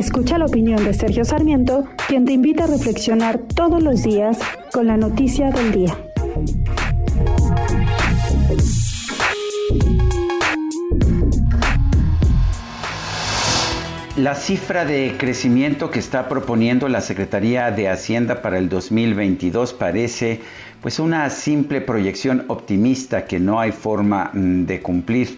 Escucha la opinión de Sergio Sarmiento, quien te invita a reflexionar todos los días con la noticia del día. La cifra de crecimiento que está proponiendo la Secretaría de Hacienda para el 2022 parece pues una simple proyección optimista que no hay forma mm, de cumplir.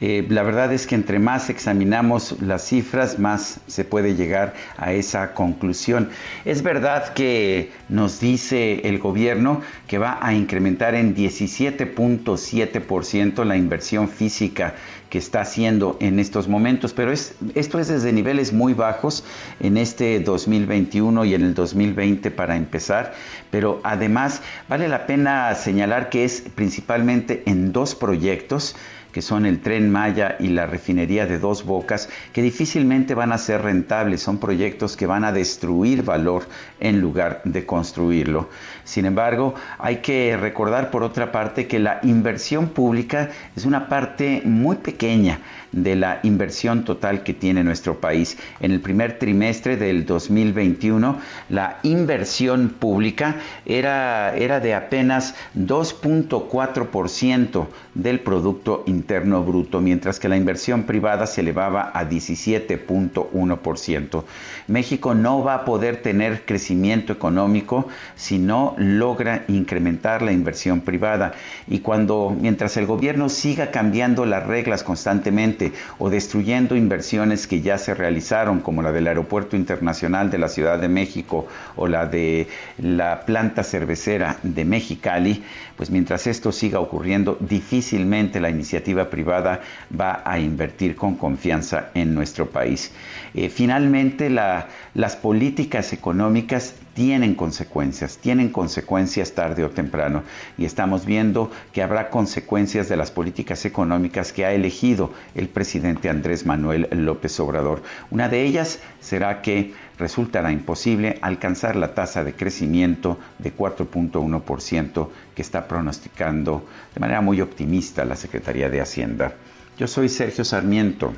Eh, la verdad es que entre más examinamos las cifras, más se puede llegar a esa conclusión. Es verdad que nos dice el gobierno que va a incrementar en 17.7% la inversión física que está haciendo en estos momentos, pero es, esto es desde niveles muy bajos en este 2021 y en el 2020 para empezar, pero además vale la pena señalar que es principalmente en dos proyectos, que son el tren Maya y la refinería de Dos Bocas, que difícilmente van a ser rentables, son proyectos que van a destruir valor en lugar de construirlo. Sin embargo, hay que recordar por otra parte que la inversión pública es una parte muy pequeña de la inversión total que tiene nuestro país. En el primer trimestre del 2021, la inversión pública era, era de apenas 2.4% del Producto Interno Bruto, mientras que la inversión privada se elevaba a 17.1%. México no va a poder tener crecimiento económico si no logra incrementar la inversión privada. Y cuando, mientras el gobierno siga cambiando las reglas constantemente o destruyendo inversiones que ya se realizaron, como la del Aeropuerto Internacional de la Ciudad de México o la de la planta cervecera de Mexicali, pues mientras esto siga ocurriendo, difícilmente la iniciativa privada va a invertir con confianza en nuestro país. Eh, finalmente, las políticas económicas tienen consecuencias, tienen consecuencias tarde o temprano. Y estamos viendo que habrá consecuencias de las políticas económicas que ha elegido el presidente Andrés Manuel López Obrador. Una de ellas será que resultará imposible alcanzar la tasa de crecimiento de 4.1% que está pronosticando de manera muy optimista la Secretaría de Hacienda. Yo soy Sergio Sarmiento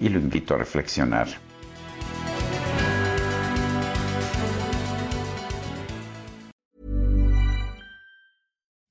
y lo invito a reflexionar.